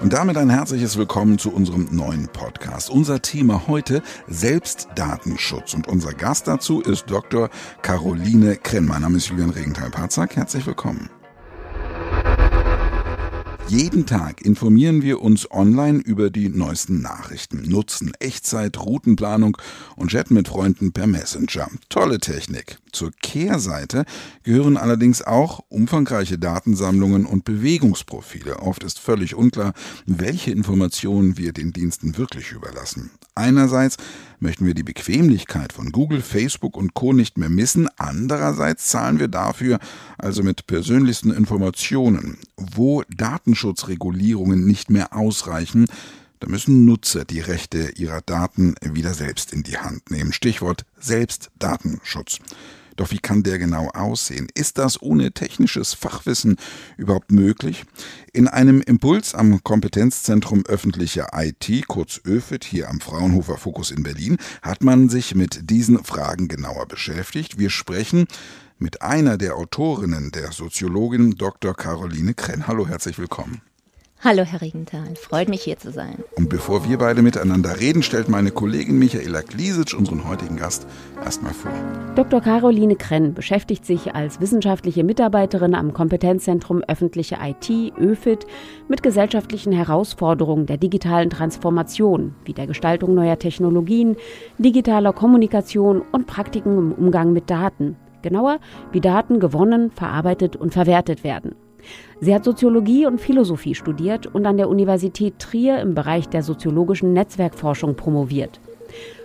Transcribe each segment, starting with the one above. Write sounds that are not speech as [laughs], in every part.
Und damit ein herzliches Willkommen zu unserem neuen Podcast. Unser Thema heute Selbstdatenschutz und unser Gast dazu ist Dr. Caroline Krenn. Mein Name ist Julian Regenthal-Patzak. Herzlich willkommen. Jeden Tag informieren wir uns online über die neuesten Nachrichten, nutzen Echtzeit, Routenplanung und chatten mit Freunden per Messenger. Tolle Technik. Zur Kehrseite gehören allerdings auch umfangreiche Datensammlungen und Bewegungsprofile. Oft ist völlig unklar, welche Informationen wir den Diensten wirklich überlassen. Einerseits möchten wir die Bequemlichkeit von Google, Facebook und Co. nicht mehr missen. Andererseits zahlen wir dafür also mit persönlichsten Informationen. Wo Datenschutzregulierungen nicht mehr ausreichen, da müssen Nutzer die Rechte ihrer Daten wieder selbst in die Hand nehmen. Stichwort Selbstdatenschutz. Doch wie kann der genau aussehen? Ist das ohne technisches Fachwissen überhaupt möglich? In einem Impuls am Kompetenzzentrum öffentliche IT, kurz ÖFIT, hier am Fraunhofer Fokus in Berlin, hat man sich mit diesen Fragen genauer beschäftigt. Wir sprechen mit einer der Autorinnen, der Soziologin Dr. Caroline Krenn. Hallo, herzlich willkommen. Hallo, Herr Regenthal. Freut mich, hier zu sein. Und bevor wir beide miteinander reden, stellt meine Kollegin Michaela Gliesic unseren heutigen Gast erstmal vor. Dr. Caroline Krenn beschäftigt sich als wissenschaftliche Mitarbeiterin am Kompetenzzentrum öffentliche IT, ÖFIT, mit gesellschaftlichen Herausforderungen der digitalen Transformation, wie der Gestaltung neuer Technologien, digitaler Kommunikation und Praktiken im Umgang mit Daten. Genauer, wie Daten gewonnen, verarbeitet und verwertet werden. Sie hat Soziologie und Philosophie studiert und an der Universität Trier im Bereich der soziologischen Netzwerkforschung promoviert.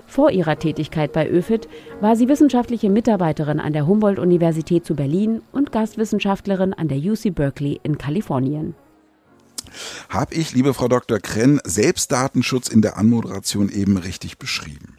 Vor ihrer Tätigkeit bei ÖFIT war sie wissenschaftliche Mitarbeiterin an der Humboldt-Universität zu Berlin und Gastwissenschaftlerin an der UC Berkeley in Kalifornien. Habe ich, liebe Frau Dr. Krenn, Selbstdatenschutz in der Anmoderation eben richtig beschrieben?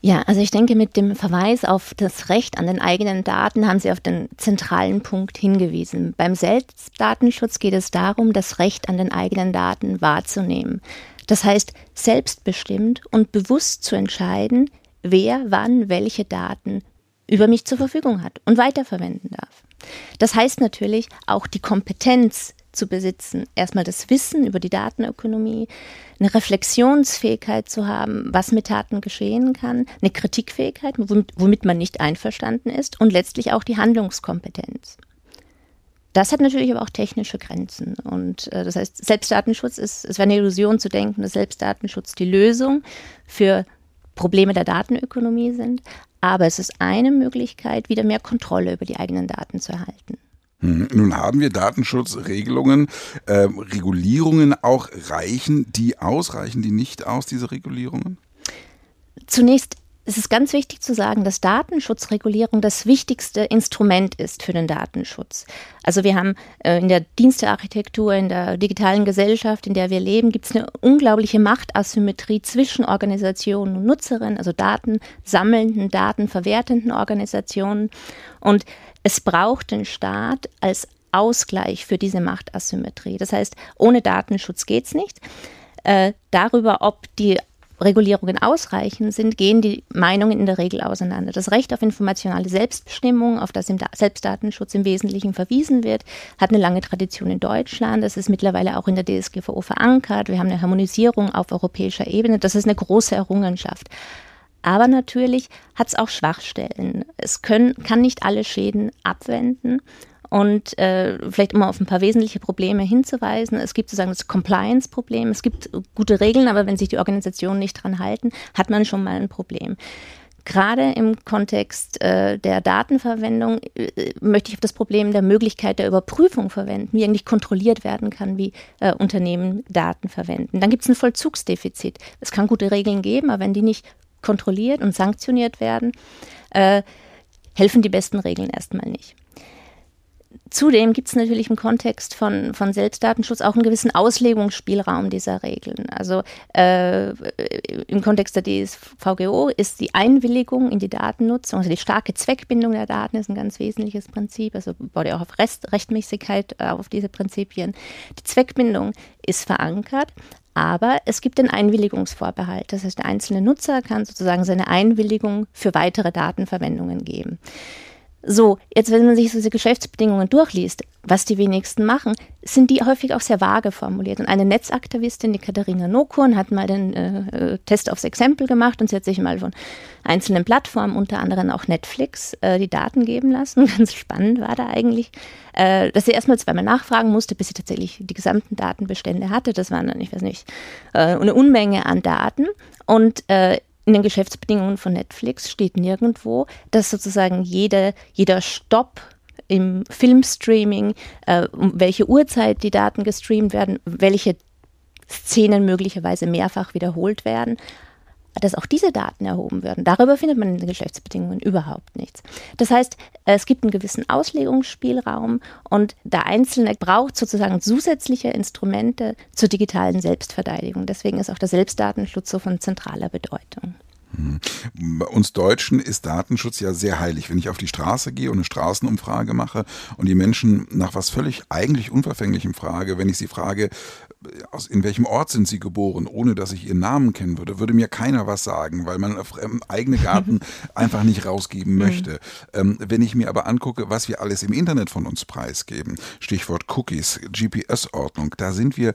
Ja, also ich denke, mit dem Verweis auf das Recht an den eigenen Daten haben Sie auf den zentralen Punkt hingewiesen. Beim Selbstdatenschutz geht es darum, das Recht an den eigenen Daten wahrzunehmen. Das heißt, selbstbestimmt und bewusst zu entscheiden, wer wann welche Daten über mich zur Verfügung hat und weiterverwenden darf. Das heißt natürlich auch die Kompetenz zu besitzen, erstmal das Wissen über die Datenökonomie, eine Reflexionsfähigkeit zu haben, was mit Daten geschehen kann, eine Kritikfähigkeit, womit, man nicht einverstanden ist und letztlich auch die Handlungskompetenz. Das hat natürlich aber auch technische Grenzen. Und äh, das heißt, Selbstdatenschutz ist, es wäre eine Illusion zu denken, dass Selbstdatenschutz die Lösung für Probleme der Datenökonomie sind. Aber es ist eine Möglichkeit, wieder mehr Kontrolle über die eigenen Daten zu erhalten. Hm, nun haben wir Datenschutzregelungen, äh, Regulierungen auch reichen die aus, reichen die nicht aus, diese Regulierungen? Zunächst ist es ganz wichtig zu sagen, dass Datenschutzregulierung das wichtigste Instrument ist für den Datenschutz. Also wir haben äh, in der Dienstearchitektur, in der digitalen Gesellschaft, in der wir leben, gibt es eine unglaubliche Machtasymmetrie zwischen Organisationen und Nutzerinnen, also Daten sammelnden, Daten verwertenden Organisationen. Und es braucht den Staat als Ausgleich für diese Machtasymmetrie. Das heißt, ohne Datenschutz geht es nicht. Äh, darüber, ob die Regulierungen ausreichend sind, gehen die Meinungen in der Regel auseinander. Das Recht auf informationale Selbstbestimmung, auf das im Selbstdatenschutz im Wesentlichen verwiesen wird, hat eine lange Tradition in Deutschland. Das ist mittlerweile auch in der DSGVO verankert. Wir haben eine Harmonisierung auf europäischer Ebene. Das ist eine große Errungenschaft. Aber natürlich hat es auch Schwachstellen. Es können, kann nicht alle Schäden abwenden. Und äh, vielleicht um auf ein paar wesentliche Probleme hinzuweisen. Es gibt sozusagen das Compliance-Problem. Es gibt gute Regeln, aber wenn sich die Organisationen nicht dran halten, hat man schon mal ein Problem. Gerade im Kontext äh, der Datenverwendung äh, möchte ich auf das Problem der Möglichkeit der Überprüfung verwenden, wie eigentlich kontrolliert werden kann, wie äh, Unternehmen Daten verwenden. Dann gibt es ein Vollzugsdefizit. Es kann gute Regeln geben, aber wenn die nicht kontrolliert und sanktioniert werden, äh, helfen die besten Regeln erstmal nicht. Zudem gibt es natürlich im Kontext von, von Selbstdatenschutz auch einen gewissen Auslegungsspielraum dieser Regeln. Also äh, im Kontext der DSVGO ist die Einwilligung in die Datennutzung, also die starke Zweckbindung der Daten ist ein ganz wesentliches Prinzip. Also baut ja auch auf Rest, Rechtmäßigkeit äh, auf diese Prinzipien. Die Zweckbindung ist verankert, aber es gibt den Einwilligungsvorbehalt. Das heißt, der einzelne Nutzer kann sozusagen seine Einwilligung für weitere Datenverwendungen geben. So, jetzt wenn man sich diese Geschäftsbedingungen durchliest, was die wenigsten machen, sind die häufig auch sehr vage formuliert. Und eine Netzaktivistin, die Katharina Nokurn, hat mal den äh, äh, Test aufs Exempel gemacht und sie hat sich mal von einzelnen Plattformen, unter anderem auch Netflix, äh, die Daten geben lassen. [laughs] Ganz spannend war da eigentlich, äh, dass sie erstmal zweimal nachfragen musste, bis sie tatsächlich die gesamten Datenbestände hatte. Das waren dann, ich weiß nicht, äh, eine Unmenge an Daten. Und äh, in den Geschäftsbedingungen von Netflix steht nirgendwo, dass sozusagen jede, jeder Stopp im Filmstreaming, äh, um welche Uhrzeit die Daten gestreamt werden, welche Szenen möglicherweise mehrfach wiederholt werden, dass auch diese Daten erhoben werden. Darüber findet man in den Geschäftsbedingungen überhaupt nichts. Das heißt, es gibt einen gewissen Auslegungsspielraum und der Einzelne braucht sozusagen zusätzliche Instrumente zur digitalen Selbstverteidigung. Deswegen ist auch der Selbstdatenschutz so von zentraler Bedeutung. Bei uns Deutschen ist Datenschutz ja sehr heilig. Wenn ich auf die Straße gehe und eine Straßenumfrage mache und die Menschen nach was völlig eigentlich Unverfänglichem frage, wenn ich sie frage, aus, in welchem Ort sind sie geboren, ohne dass ich ihren Namen kennen würde, würde mir keiner was sagen, weil man eigene Garten [laughs] einfach nicht rausgeben mhm. möchte. Ähm, wenn ich mir aber angucke, was wir alles im Internet von uns preisgeben, Stichwort Cookies, GPS-Ordnung, da sind wir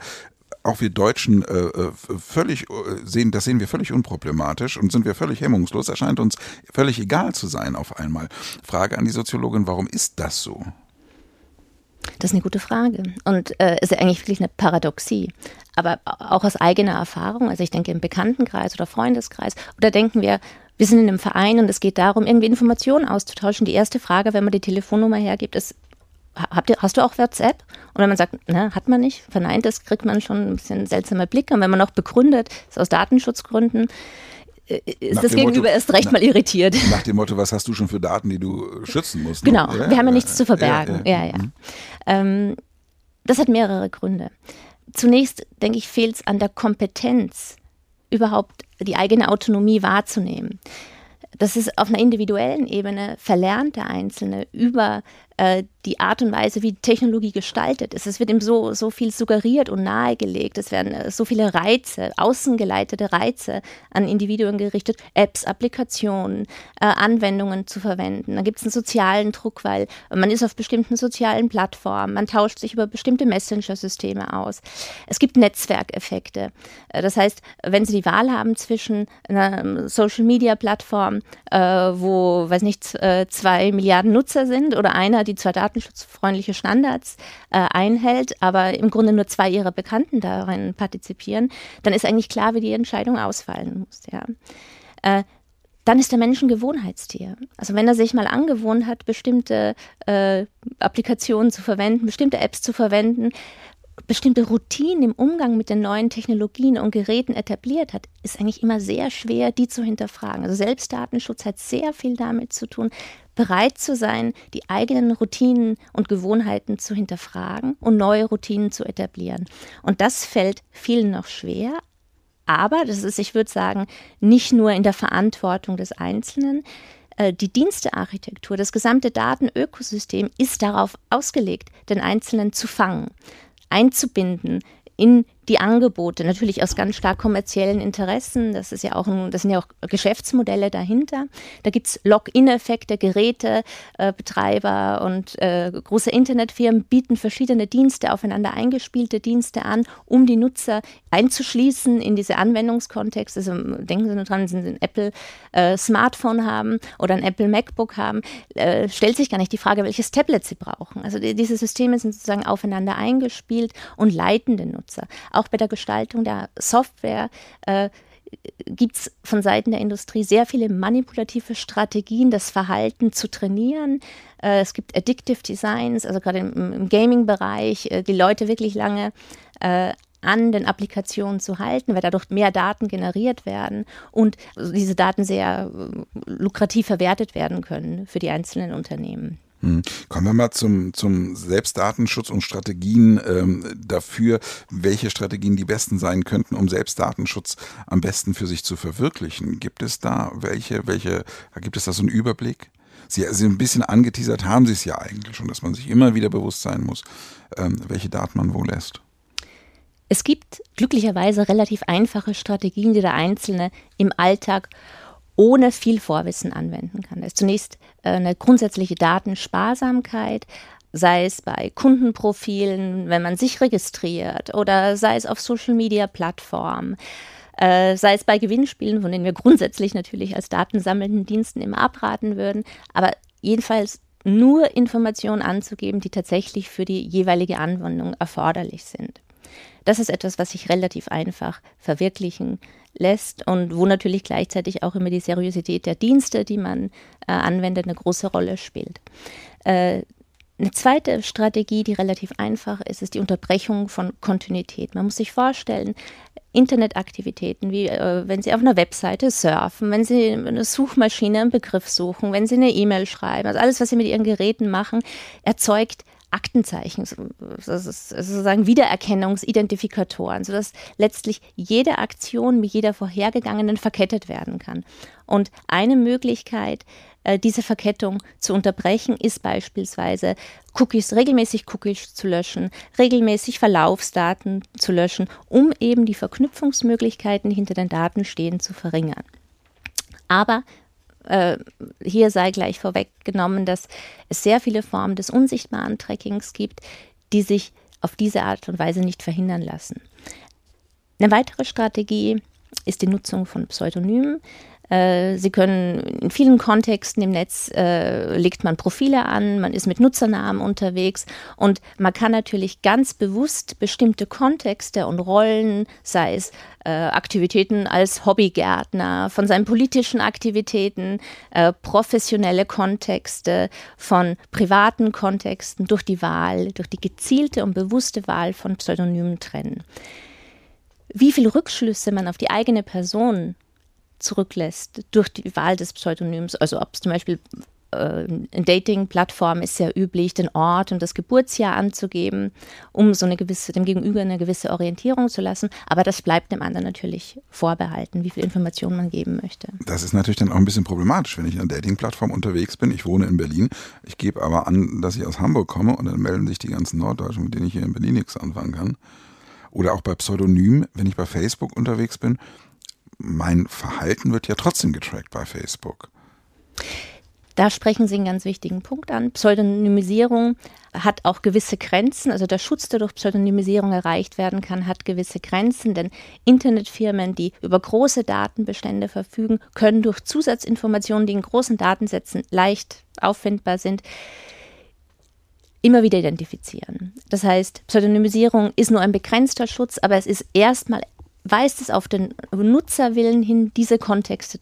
auch wir Deutschen äh, äh völlig äh, sehen, das sehen wir völlig unproblematisch und sind wir völlig hemmungslos, erscheint uns völlig egal zu sein auf einmal. Frage an die Soziologin, warum ist das so? Das ist eine gute Frage und äh, ist eigentlich wirklich eine Paradoxie. Aber auch aus eigener Erfahrung, also ich denke im Bekanntenkreis oder Freundeskreis, oder denken wir, wir sind in einem Verein und es geht darum, irgendwie Informationen auszutauschen. Die erste Frage, wenn man die Telefonnummer hergibt, ist, ihr, hast du auch WhatsApp? Und wenn man sagt, ne, hat man nicht, verneint das, kriegt man schon ein bisschen seltsame Blicke. Und wenn man noch begründet, ist aus Datenschutzgründen, ist nach das Gegenüber Motto, erst recht nach, mal irritiert. [laughs] Nach dem Motto, was hast du schon für Daten, die du schützen musst? Genau, ja, wir haben ja nichts zu verbergen. Ja, ja. ja, mhm. ähm, das hat mehrere Gründe. Zunächst, denke ich, fehlt es an der Kompetenz, überhaupt die eigene Autonomie wahrzunehmen. Das ist auf einer individuellen Ebene verlernt der Einzelne über äh, die Art und Weise, wie Technologie gestaltet ist. Es wird ihm so, so viel suggeriert und nahegelegt. Es werden äh, so viele Reize, außengeleitete Reize an Individuen gerichtet, Apps, Applikationen, äh, Anwendungen zu verwenden. Da gibt es einen sozialen Druck, weil man ist auf bestimmten sozialen Plattformen, man tauscht sich über bestimmte Messenger-Systeme aus. Es gibt Netzwerkeffekte. Äh, das heißt, wenn Sie die Wahl haben zwischen einer ähm, Social-Media-Plattform, äh, wo, weiß nicht, äh, zwei Milliarden Nutzer sind oder einer, die zwar datenschutzfreundliche Standards äh, einhält, aber im Grunde nur zwei ihrer Bekannten darin partizipieren, dann ist eigentlich klar, wie die Entscheidung ausfallen muss. Ja. Äh, dann ist der Mensch ein Gewohnheitstier. Also wenn er sich mal angewohnt hat, bestimmte äh, Applikationen zu verwenden, bestimmte Apps zu verwenden, bestimmte Routinen im Umgang mit den neuen Technologien und Geräten etabliert hat, ist eigentlich immer sehr schwer, die zu hinterfragen. Also Selbstdatenschutz hat sehr viel damit zu tun, bereit zu sein, die eigenen Routinen und Gewohnheiten zu hinterfragen und neue Routinen zu etablieren. Und das fällt vielen noch schwer, aber das ist, ich würde sagen, nicht nur in der Verantwortung des Einzelnen. Äh, die Dienstearchitektur, das gesamte Datenökosystem ist darauf ausgelegt, den Einzelnen zu fangen einzubinden in die Angebote, natürlich aus ganz stark kommerziellen Interessen. Das ist ja auch ein, das sind ja auch Geschäftsmodelle dahinter. Da gibt es Login-Effekte, Gerätebetreiber äh, und äh, große Internetfirmen bieten verschiedene Dienste, aufeinander eingespielte Dienste an, um die Nutzer einzuschließen in diese Anwendungskontexte. Also denken Sie nur dran, wenn Sie ein Apple äh, Smartphone haben oder ein Apple MacBook haben, äh, stellt sich gar nicht die Frage, welches Tablet Sie brauchen. Also die, diese Systeme sind sozusagen aufeinander eingespielt und leiten den Nutzer. Auch bei der Gestaltung der Software äh, gibt es von Seiten der Industrie sehr viele manipulative Strategien, das Verhalten zu trainieren. Äh, es gibt Addictive Designs, also gerade im, im Gaming-Bereich, äh, die Leute wirklich lange äh, an den Applikationen zu halten, weil dadurch mehr Daten generiert werden und diese Daten sehr äh, lukrativ verwertet werden können für die einzelnen Unternehmen. Hm. Kommen wir mal zum, zum Selbstdatenschutz und Strategien ähm, dafür, welche Strategien die besten sein könnten, um Selbstdatenschutz am besten für sich zu verwirklichen. Gibt es da welche, welche, gibt es da so einen Überblick? Sie sind ein bisschen angeteasert, haben Sie es ja eigentlich schon, dass man sich immer wieder bewusst sein muss, ähm, welche Daten man wo lässt. Es gibt glücklicherweise relativ einfache Strategien, die der Einzelne im Alltag ohne viel Vorwissen anwenden kann. Das ist zunächst äh, eine grundsätzliche Datensparsamkeit, sei es bei Kundenprofilen, wenn man sich registriert oder sei es auf Social-Media-Plattformen. Äh, sei es bei Gewinnspielen, von denen wir grundsätzlich natürlich als datensammelnden Diensten immer abraten würden, aber jedenfalls nur Informationen anzugeben, die tatsächlich für die jeweilige Anwendung erforderlich sind. Das ist etwas, was sich relativ einfach verwirklichen lässt und wo natürlich gleichzeitig auch immer die Seriosität der Dienste, die man äh, anwendet, eine große Rolle spielt. Äh, eine zweite Strategie, die relativ einfach ist, ist die Unterbrechung von Kontinuität. Man muss sich vorstellen, Internetaktivitäten, wie äh, wenn Sie auf einer Webseite surfen, wenn Sie eine Suchmaschine einen Begriff suchen, wenn Sie eine E-Mail schreiben, also alles, was Sie mit Ihren Geräten machen, erzeugt Aktenzeichen, sozusagen Wiedererkennungsidentifikatoren, sodass letztlich jede Aktion mit jeder vorhergegangenen verkettet werden kann. Und eine Möglichkeit, äh, diese Verkettung zu unterbrechen, ist beispielsweise Cookies, regelmäßig Cookies zu löschen, regelmäßig Verlaufsdaten zu löschen, um eben die Verknüpfungsmöglichkeiten hinter den Daten stehen zu verringern. Aber äh, hier sei gleich vorweggenommen, dass es sehr viele Formen des unsichtbaren Trackings gibt, die sich auf diese Art und Weise nicht verhindern lassen. Eine weitere Strategie ist die Nutzung von Pseudonymen. Äh, Sie können in vielen Kontexten im Netz äh, legt man Profile an, man ist mit Nutzernamen unterwegs und man kann natürlich ganz bewusst bestimmte Kontexte und Rollen, sei es äh, Aktivitäten als Hobbygärtner, von seinen politischen Aktivitäten, äh, professionelle Kontexte, von privaten Kontexten durch die Wahl, durch die gezielte und bewusste Wahl von Pseudonymen trennen. Wie viele Rückschlüsse man auf die eigene Person zurücklässt durch die Wahl des Pseudonyms. Also ob es zum Beispiel äh, in Dating-Plattformen ist sehr üblich, den Ort und das Geburtsjahr anzugeben, um so eine gewisse, dem Gegenüber eine gewisse Orientierung zu lassen. Aber das bleibt dem anderen natürlich vorbehalten, wie viel Informationen man geben möchte. Das ist natürlich dann auch ein bisschen problematisch, wenn ich in einer Dating-Plattform unterwegs bin. Ich wohne in Berlin. Ich gebe aber an, dass ich aus Hamburg komme und dann melden sich die ganzen Norddeutschen, mit denen ich hier in Berlin nichts anfangen kann. Oder auch bei Pseudonym, wenn ich bei Facebook unterwegs bin, mein Verhalten wird ja trotzdem getrackt bei Facebook. Da sprechen Sie einen ganz wichtigen Punkt an. Pseudonymisierung hat auch gewisse Grenzen. Also der Schutz, der durch Pseudonymisierung erreicht werden kann, hat gewisse Grenzen. Denn Internetfirmen, die über große Datenbestände verfügen, können durch Zusatzinformationen, die in großen Datensätzen leicht auffindbar sind, immer wieder identifizieren. Das heißt, Pseudonymisierung ist nur ein begrenzter Schutz, aber es ist erstmal weist es auf den Nutzerwillen hin, diese Kontexte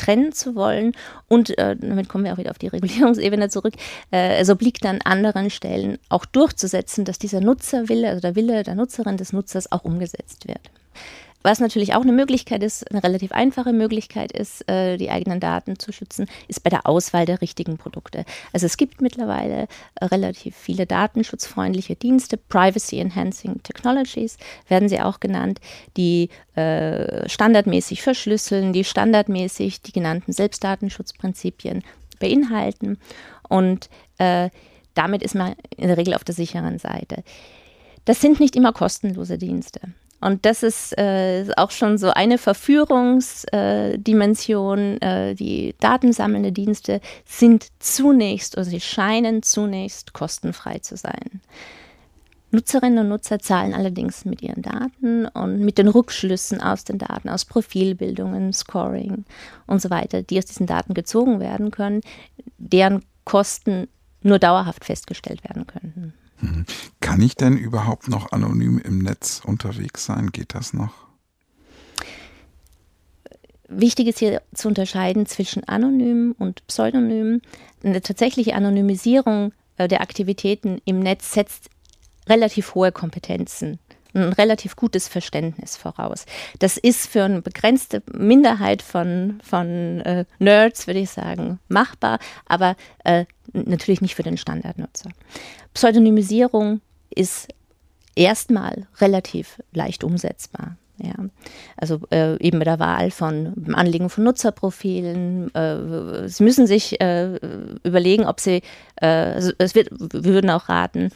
trennen zu wollen. Und äh, damit kommen wir auch wieder auf die Regulierungsebene zurück. Äh, es obliegt an anderen Stellen auch durchzusetzen, dass dieser Nutzerwille, also der Wille der Nutzerin des Nutzers auch umgesetzt wird. Was natürlich auch eine Möglichkeit ist, eine relativ einfache Möglichkeit ist, äh, die eigenen Daten zu schützen, ist bei der Auswahl der richtigen Produkte. Also es gibt mittlerweile äh, relativ viele datenschutzfreundliche Dienste, Privacy Enhancing Technologies werden sie auch genannt, die äh, standardmäßig verschlüsseln, die standardmäßig die genannten Selbstdatenschutzprinzipien beinhalten und damit ist man in der Regel auf der sicheren Seite. Das sind nicht immer kostenlose Dienste. Und das ist äh, auch schon so eine Verführungsdimension. Äh, die datensammelnde Dienste sind zunächst oder sie scheinen zunächst kostenfrei zu sein. Nutzerinnen und Nutzer zahlen allerdings mit ihren Daten und mit den Rückschlüssen aus den Daten, aus Profilbildungen, Scoring und so weiter, die aus diesen Daten gezogen werden können, deren Kosten nur dauerhaft festgestellt werden könnten. Mhm. Kann ich denn überhaupt noch anonym im Netz unterwegs sein? Geht das noch? Wichtig ist hier zu unterscheiden zwischen anonym und pseudonym. Eine tatsächliche Anonymisierung äh, der Aktivitäten im Netz setzt relativ hohe Kompetenzen ein relativ gutes Verständnis voraus. Das ist für eine begrenzte Minderheit von, von äh, Nerds, würde ich sagen, machbar, aber äh, natürlich nicht für den Standardnutzer. Pseudonymisierung ist erstmal relativ leicht umsetzbar. Ja, also äh, eben bei der Wahl von Anlegen von Nutzerprofilen. Äh, Sie müssen sich äh, überlegen, ob Sie, äh, also es wird, wir würden auch raten,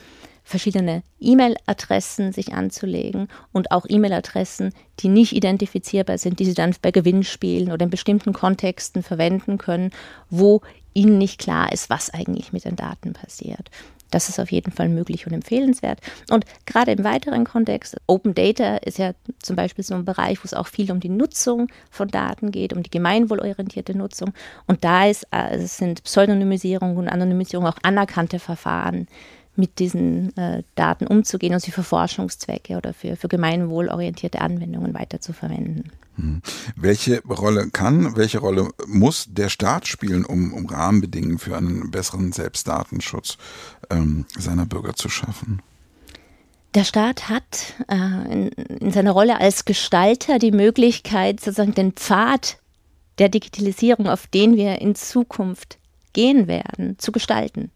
verschiedene E-Mail-Adressen sich anzulegen und auch E-Mail-Adressen, die nicht identifizierbar sind, die sie dann bei Gewinnspielen oder in bestimmten Kontexten verwenden können, wo ihnen nicht klar ist, was eigentlich mit den Daten passiert. Das ist auf jeden Fall möglich und empfehlenswert. Und gerade im weiteren Kontext, Open Data ist ja zum Beispiel so ein Bereich, wo es auch viel um die Nutzung von Daten geht, um die gemeinwohlorientierte Nutzung. Und da ist, also sind Pseudonymisierung und Anonymisierung auch anerkannte Verfahren, mit diesen äh, Daten umzugehen und sie für Forschungszwecke oder für, für gemeinwohlorientierte Anwendungen weiterzuverwenden. Hm. Welche Rolle kann, welche Rolle muss der Staat spielen, um, um Rahmenbedingungen für einen besseren Selbstdatenschutz ähm, seiner Bürger zu schaffen? Der Staat hat äh, in, in seiner Rolle als Gestalter die Möglichkeit, sozusagen den Pfad der Digitalisierung, auf den wir in Zukunft gehen werden, zu gestalten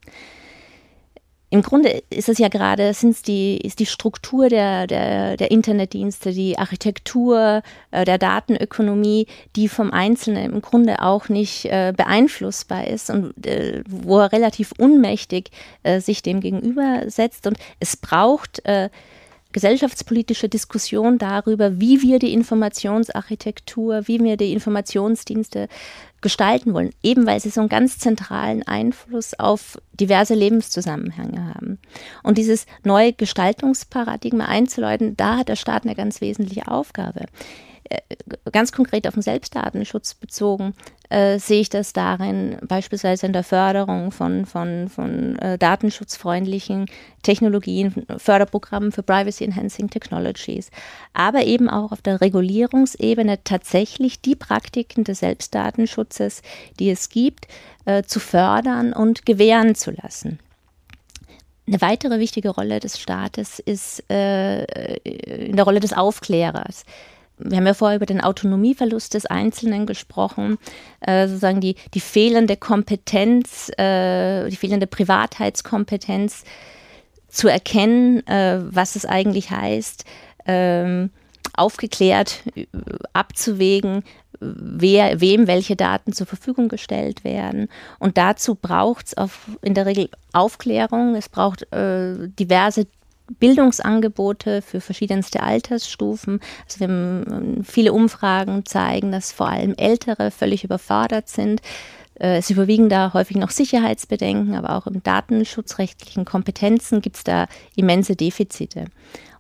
im Grunde ist es ja gerade, sind's die, ist die Struktur der, der, der Internetdienste, die Architektur äh, der Datenökonomie, die vom Einzelnen im Grunde auch nicht äh, beeinflussbar ist und äh, wo er relativ unmächtig äh, sich dem gegenübersetzt. Und es braucht äh, gesellschaftspolitische Diskussion darüber, wie wir die Informationsarchitektur, wie wir die Informationsdienste gestalten wollen, eben weil sie so einen ganz zentralen Einfluss auf diverse Lebenszusammenhänge haben. Und dieses neue Gestaltungsparadigma einzuläuten, da hat der Staat eine ganz wesentliche Aufgabe. Äh, ganz konkret auf den Selbstdatenschutz bezogen, äh, sehe ich das darin, beispielsweise in der Förderung von, von, von äh, datenschutzfreundlichen Technologien, Förderprogrammen für Privacy Enhancing Technologies, aber eben auch auf der Regulierungsebene tatsächlich die Praktiken des Selbstdatenschutzes, die es gibt, äh, zu fördern und gewähren zu lassen. Eine weitere wichtige Rolle des Staates ist äh, in der Rolle des Aufklärers wir haben ja vorher über den Autonomieverlust des Einzelnen gesprochen, äh, sozusagen die, die fehlende Kompetenz, äh, die fehlende Privatheitskompetenz zu erkennen, äh, was es eigentlich heißt, ähm, aufgeklärt abzuwägen, wer, wem welche Daten zur Verfügung gestellt werden. Und dazu braucht es in der Regel Aufklärung, es braucht äh, diverse Bildungsangebote für verschiedenste Altersstufen. Also wir haben, ähm, viele Umfragen zeigen, dass vor allem Ältere völlig überfordert sind. Äh, es überwiegen da häufig noch Sicherheitsbedenken, aber auch im datenschutzrechtlichen Kompetenzen gibt es da immense Defizite.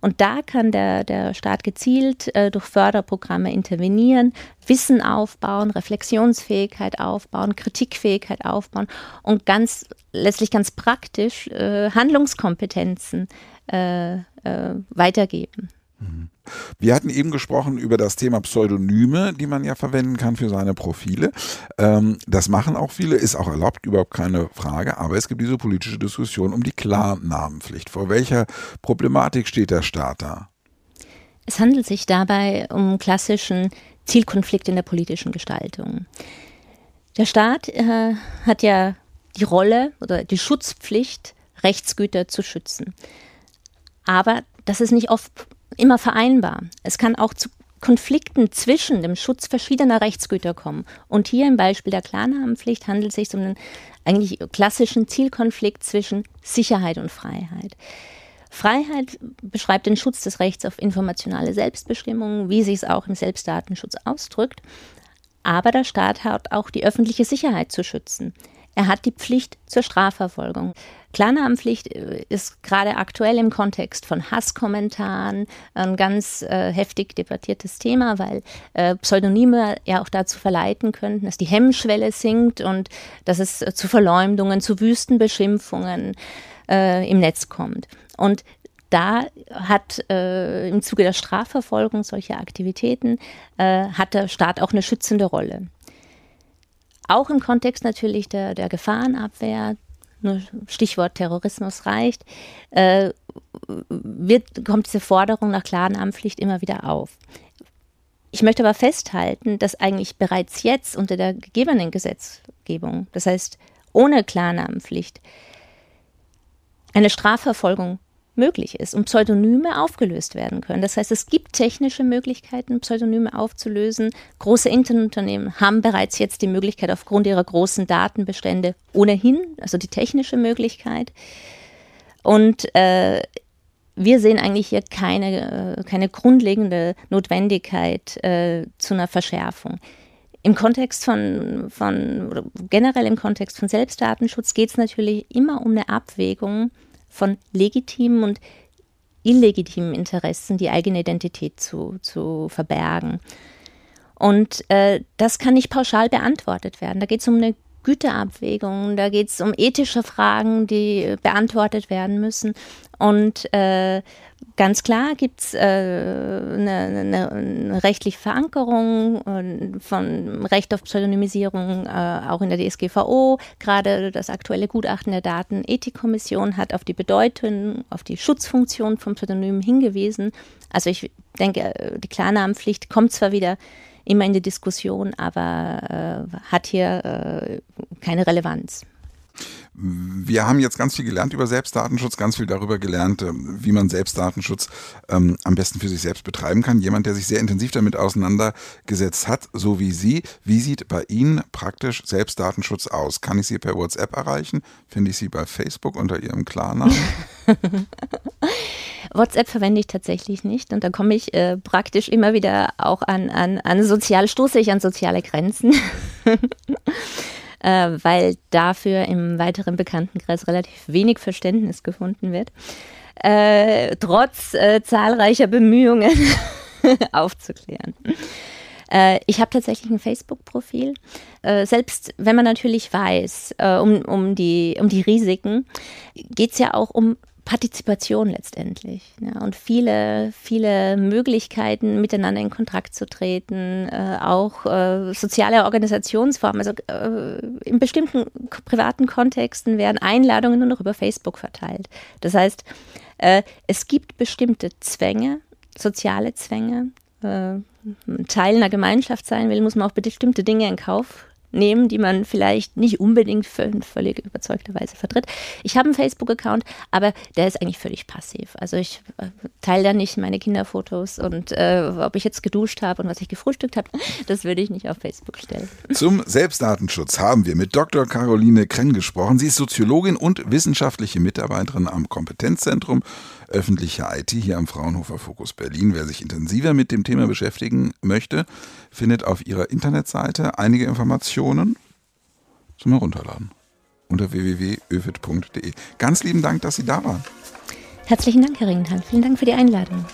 Und da kann der, der Staat gezielt äh, durch Förderprogramme intervenieren, Wissen aufbauen, Reflexionsfähigkeit aufbauen, Kritikfähigkeit aufbauen und ganz letztlich ganz praktisch äh, Handlungskompetenzen äh, äh, weitergeben. Wir hatten eben gesprochen über das Thema Pseudonyme, die man ja verwenden kann für seine Profile. Ähm, das machen auch viele, ist auch erlaubt, überhaupt keine Frage. Aber es gibt diese politische Diskussion um die Klarnamenpflicht. Vor welcher Problematik steht der Staat da? Es handelt sich dabei um klassischen Zielkonflikt in der politischen Gestaltung. Der Staat äh, hat ja die Rolle oder die Schutzpflicht, Rechtsgüter zu schützen. Aber das ist nicht oft immer vereinbar. Es kann auch zu Konflikten zwischen dem Schutz verschiedener Rechtsgüter kommen. Und hier im Beispiel der Klarnamenpflicht handelt es sich um einen eigentlich klassischen Zielkonflikt zwischen Sicherheit und Freiheit. Freiheit beschreibt den Schutz des Rechts auf informationale Selbstbestimmung, wie sich es auch im Selbstdatenschutz ausdrückt. Aber der Staat hat auch die öffentliche Sicherheit zu schützen. Er hat die Pflicht zur Strafverfolgung. Klarnamenpflicht äh, ist gerade aktuell im Kontext von Hasskommentaren ein ganz äh, heftig debattiertes Thema, weil äh, Pseudonyme ja auch dazu verleiten könnten, dass die Hemmschwelle sinkt und dass es äh, zu Verleumdungen, zu Wüstenbeschimpfungen äh, im Netz kommt. Und da hat äh, im Zuge der Strafverfolgung solcher Aktivitäten hat der Staat auch eine schützende Rolle auch im Kontext natürlich der, der Gefahrenabwehr, nur Stichwort Terrorismus reicht, äh, wird, kommt diese Forderung nach Klarnamenpflicht immer wieder auf. Ich möchte aber festhalten, dass eigentlich bereits jetzt unter der gegebenen Gesetzgebung, das heißt ohne Klarnamenpflicht, eine Strafverfolgung möglich ist und Pseudonyme aufgelöst werden können. Das heißt, es gibt technische Möglichkeiten, Pseudonyme aufzulösen. Große Internetunternehmen haben bereits jetzt die Möglichkeit aufgrund ihrer großen Datenbestände ohnehin, also die technische Möglichkeit. Und äh, wir sehen eigentlich hier keine, äh, keine grundlegende Notwendigkeit äh, zu einer Verschärfung. Im Kontext von, von generell im Kontext von Selbstdatenschutz geht es natürlich immer um eine Abwägung von legitimen und illegitimen Interessen, die eigene Identität zu, zu verbergen. Und äh, das kann nicht pauschal beantwortet werden. Da geht es um eine Güterabwägung, da geht es um ethische Fragen, die beantwortet werden müssen. Und äh, ganz klar gibt es äh, eine, eine, eine, rechtliche Verankerung äh, von Recht auf Pseudonymisierung äh, auch in der DSGVO. Gerade das aktuelle Gutachten der Datenethikkommission hat auf die Bedeutung, auf die Schutzfunktion von Pseudonymen hingewiesen. Also ich denke, die Klarnamenpflicht kommt zwar wieder immer in die Diskussion, aber äh, hat hier äh, keine Relevanz. Wir haben jetzt ganz viel gelernt über Selbstdatenschutz, ganz viel darüber gelernt, äh, wie man Selbstdatenschutz ähm, am besten für sich selbst betreiben kann. Jemand, der sich sehr intensiv damit auseinandergesetzt hat, so wie Sie. Wie sieht bei Ihnen praktisch Selbstdatenschutz aus? Kann ich Sie per WhatsApp erreichen? Finde ich Sie bei Facebook unter Ihrem Klarnamen? [laughs] WhatsApp verwende ich tatsächlich nicht und da komme ich äh, praktisch immer wieder auch an, an, an soziale, stoße ich an soziale Grenzen. [laughs] äh, weil dafür im weiteren Bekanntenkreis relativ wenig Verständnis gefunden wird. Äh, trotz äh, zahlreicher Bemühungen [laughs] aufzuklären. Äh, ich habe tatsächlich ein Facebook-Profil. Äh, selbst wenn man natürlich weiß äh, um, um, die, um die Risiken, geht es ja auch um Partizipation letztendlich. Ja, und viele, viele Möglichkeiten, miteinander in Kontakt zu treten, äh, auch äh, soziale Organisationsformen. Also äh, in bestimmten privaten Kontexten werden Einladungen nur noch über Facebook verteilt. Das heißt, äh, es gibt bestimmte Zwänge, soziale Zwänge. Äh, Teil einer Gemeinschaft sein will, muss man auch bestimmte Dinge in Kauf nehmen, die man vielleicht nicht unbedingt für völlig überzeugterweise vertritt. Ich habe einen Facebook-Account, aber der ist eigentlich völlig passiv. Also ich äh, teile da nicht meine Kinderfotos und äh, ob ich jetzt geduscht habe und was ich gefrühstückt habe, [laughs] das würde ich nicht auf Facebook stellen. Zum Selbstdatenschutz haben wir mit Dr. Caroline Krenn gesprochen. Sie ist Soziologin und wissenschaftliche Mitarbeiterin am Kompetenzzentrum öffentliche IT hier am Fraunhofer Fokus Berlin. Wer sich intensiver mit dem Thema beschäftigen möchte, findet auf ihrer Internetseite einige Informationen zum Herunterladen unter www.öfit.de. Ganz lieben Dank, dass Sie da waren. Herzlichen Dank, Herr Ringenthal. Vielen Dank für die Einladung.